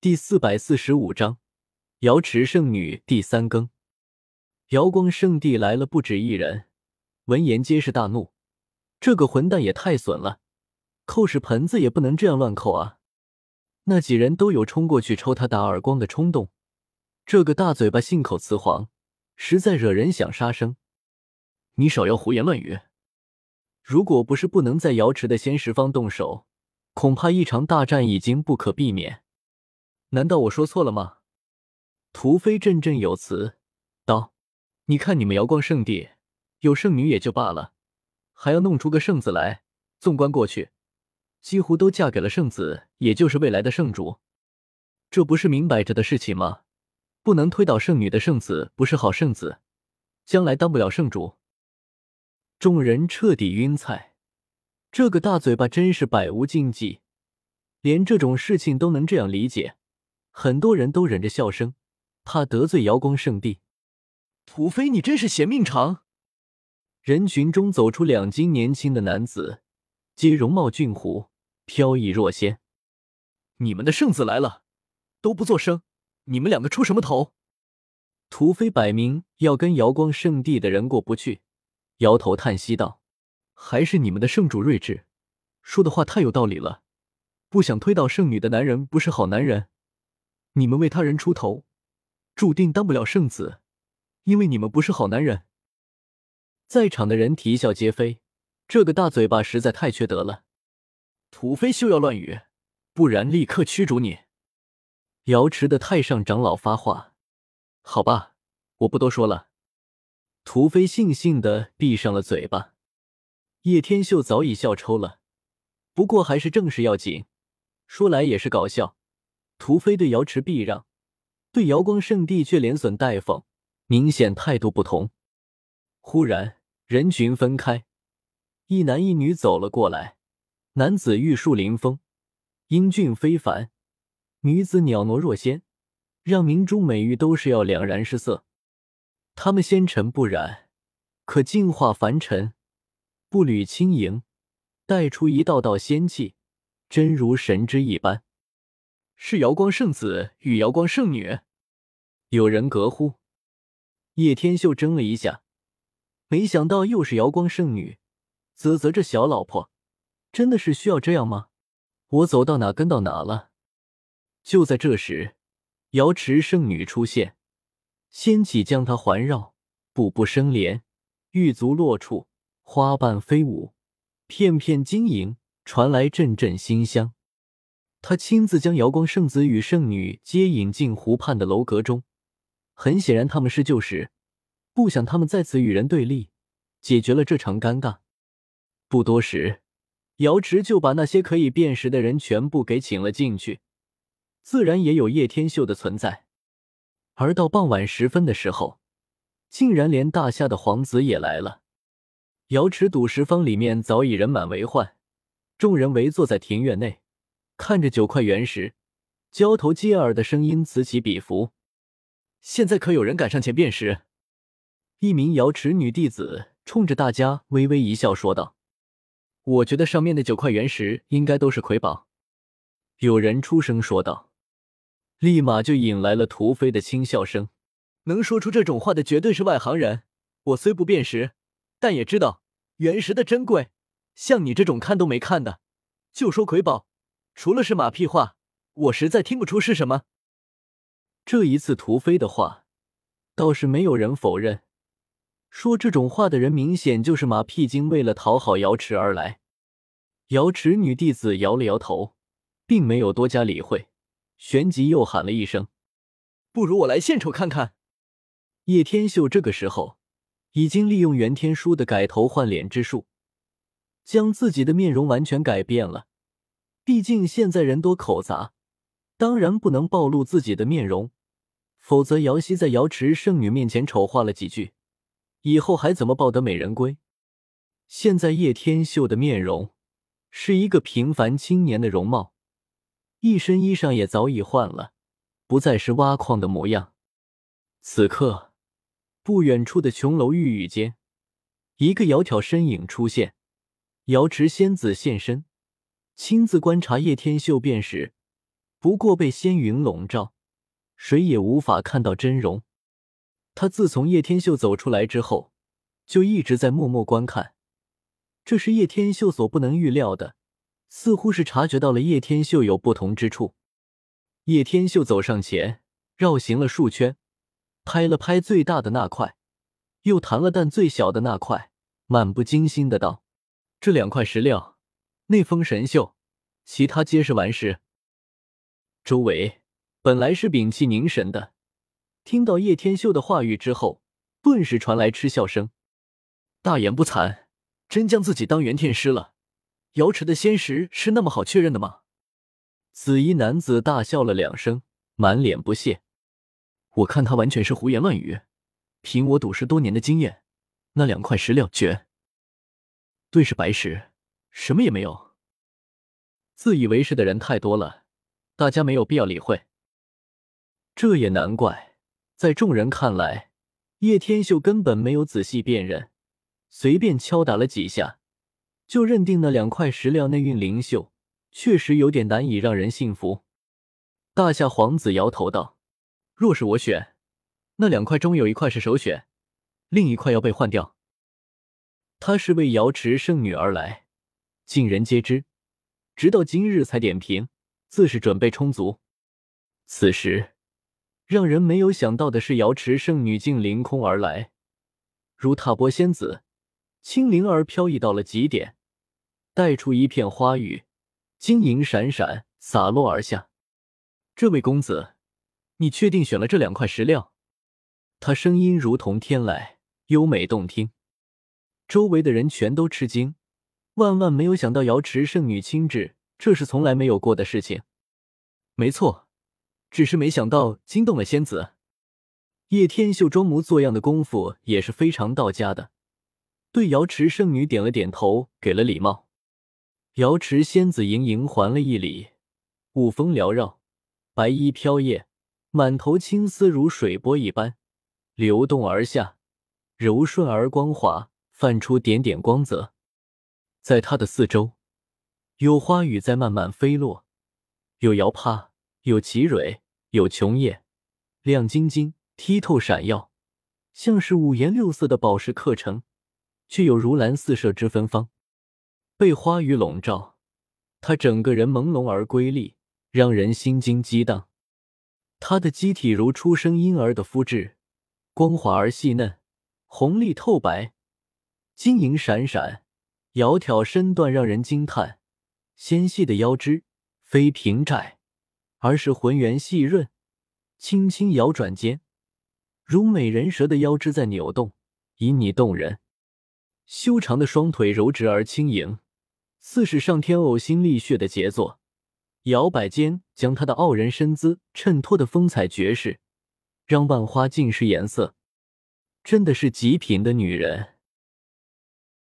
第四百四十五章，瑶池圣女第三更。瑶光圣地来了不止一人，闻言皆是大怒。这个混蛋也太损了，扣屎盆子也不能这样乱扣啊！那几人都有冲过去抽他打耳光的冲动。这个大嘴巴信口雌黄，实在惹人想杀生。你少要胡言乱语！如果不是不能在瑶池的仙石方动手，恐怕一场大战已经不可避免。难道我说错了吗？屠飞振振有词道：“你看你们瑶光圣地有圣女也就罢了，还要弄出个圣子来。纵观过去，几乎都嫁给了圣子，也就是未来的圣主。这不是明摆着的事情吗？不能推倒圣女的圣子不是好圣子，将来当不了圣主。”众人彻底晕菜，这个大嘴巴真是百无禁忌，连这种事情都能这样理解。很多人都忍着笑声，怕得罪瑶光圣地。土匪，你真是嫌命长！人群中走出两斤年轻的男子，皆容貌俊狐，飘逸若仙。你们的圣子来了，都不作声，你们两个出什么头？土匪摆明要跟瑶光圣地的人过不去，摇头叹息道：“还是你们的圣主睿智，说的话太有道理了。不想推倒圣女的男人不是好男人。”你们为他人出头，注定当不了圣子，因为你们不是好男人。在场的人啼笑皆非，这个大嘴巴实在太缺德了。土匪休要乱语，不然立刻驱逐你。瑶池的太上长老发话：“好吧，我不多说了。”土飞悻悻的闭上了嘴巴。叶天秀早已笑抽了，不过还是正事要紧。说来也是搞笑。屠飞对瑶池避让，对瑶光圣地却连损带讽，明显态度不同。忽然，人群分开，一男一女走了过来。男子玉树临风，英俊非凡；女子袅娜若仙，让明珠美玉都是要两然失色。他们纤尘不染，可净化凡尘；步履轻盈，带出一道道仙气，真如神之一般。是瑶光圣子与瑶光圣女，有人隔呼。叶天秀怔了一下，没想到又是瑶光圣女，啧啧，这小老婆真的是需要这样吗？我走到哪跟到哪了。就在这时，瑶池圣女出现，仙气将她环绕，步步生莲，玉足落处，花瓣飞舞，片片晶莹，传来阵阵馨香。他亲自将瑶光圣子与圣女接引进湖畔的楼阁中，很显然他们是旧识，不想他们在此与人对立，解决了这场尴尬。不多时，瑶池就把那些可以辨识的人全部给请了进去，自然也有叶天秀的存在。而到傍晚时分的时候，竟然连大夏的皇子也来了。瑶池赌石坊里面早已人满为患，众人围坐在庭院内。看着九块原石，交头接耳的声音此起彼伏。现在可有人敢上前辨识？一名瑶池女弟子冲着大家微微一笑，说道：“我觉得上面的九块原石应该都是魁宝。”有人出声说道，立马就引来了屠飞的轻笑声。能说出这种话的绝对是外行人。我虽不辨识，但也知道原石的珍贵。像你这种看都没看的，就说魁宝。除了是马屁话，我实在听不出是什么。这一次屠飞的话，倒是没有人否认。说这种话的人，明显就是马屁精，为了讨好瑶池而来。瑶池女弟子摇了摇头，并没有多加理会，旋即又喊了一声：“不如我来献丑看看。”叶天秀这个时候已经利用袁天书的改头换脸之术，将自己的面容完全改变了。毕竟现在人多口杂，当然不能暴露自己的面容，否则瑶溪在瑶池圣女面前丑化了几句，以后还怎么抱得美人归？现在叶天秀的面容是一个平凡青年的容貌，一身衣裳也早已换了，不再是挖矿的模样。此刻，不远处的琼楼玉宇间，一个窈窕身影出现，瑶池仙子现身。亲自观察叶天秀便是，不过被仙云笼罩，谁也无法看到真容。他自从叶天秀走出来之后，就一直在默默观看。这是叶天秀所不能预料的，似乎是察觉到了叶天秀有不同之处。叶天秀走上前，绕行了数圈，拍了拍最大的那块，又弹了弹最小的那块，漫不经心的道：“这两块石料，内封神秀，其他皆是顽石。”周围本来是屏气凝神的，听到叶天秀的话语之后，顿时传来嗤笑声：“大言不惭！”真将自己当元天师了？瑶池的仙石是那么好确认的吗？紫衣男子大笑了两声，满脸不屑。我看他完全是胡言乱语。凭我赌石多年的经验，那两块石料绝对是白石，什么也没有。自以为是的人太多了，大家没有必要理会。这也难怪，在众人看来，叶天秀根本没有仔细辨认。随便敲打了几下，就认定那两块石料内蕴灵秀，确实有点难以让人信服。大夏皇子摇头道：“若是我选，那两块中有一块是首选，另一块要被换掉。”他是为瑶池圣女而来，尽人皆知，直到今日才点评，自是准备充足。此时，让人没有想到的是，瑶池圣女竟凌空而来，如踏波仙子。轻灵而飘逸到了极点，带出一片花雨，晶莹闪闪，洒落而下。这位公子，你确定选了这两块石料？他声音如同天籁，优美动听。周围的人全都吃惊，万万没有想到瑶池圣女亲至，这是从来没有过的事情。没错，只是没想到惊动了仙子。叶天秀装模作样的功夫也是非常到家的。对瑶池圣女点了点头，给了礼貌。瑶池仙子盈盈还了一礼，舞风缭绕，白衣飘曳，满头青丝如水波一般流动而下，柔顺而光滑，泛出点点光泽。在它的四周，有花雨在慢慢飞落，有摇帕，有奇蕊，有琼叶，亮晶晶，剔透闪耀，像是五颜六色的宝石刻成。却有如蓝四射之芬芳，被花雨笼罩，他整个人朦胧而瑰丽，让人心惊激荡。他的机体如初生婴儿的肤质，光滑而细嫩，红丽透白，晶莹闪闪，窈窕身段让人惊叹。纤细的腰肢非平窄，而是浑圆细润，轻轻摇转间，如美人蛇的腰肢在扭动，旖旎动人。修长的双腿柔直而轻盈，似是上天呕心沥血的杰作。摇摆间，将她的傲人身姿衬托的风采绝世，让万花尽是颜色。真的是极品的女人。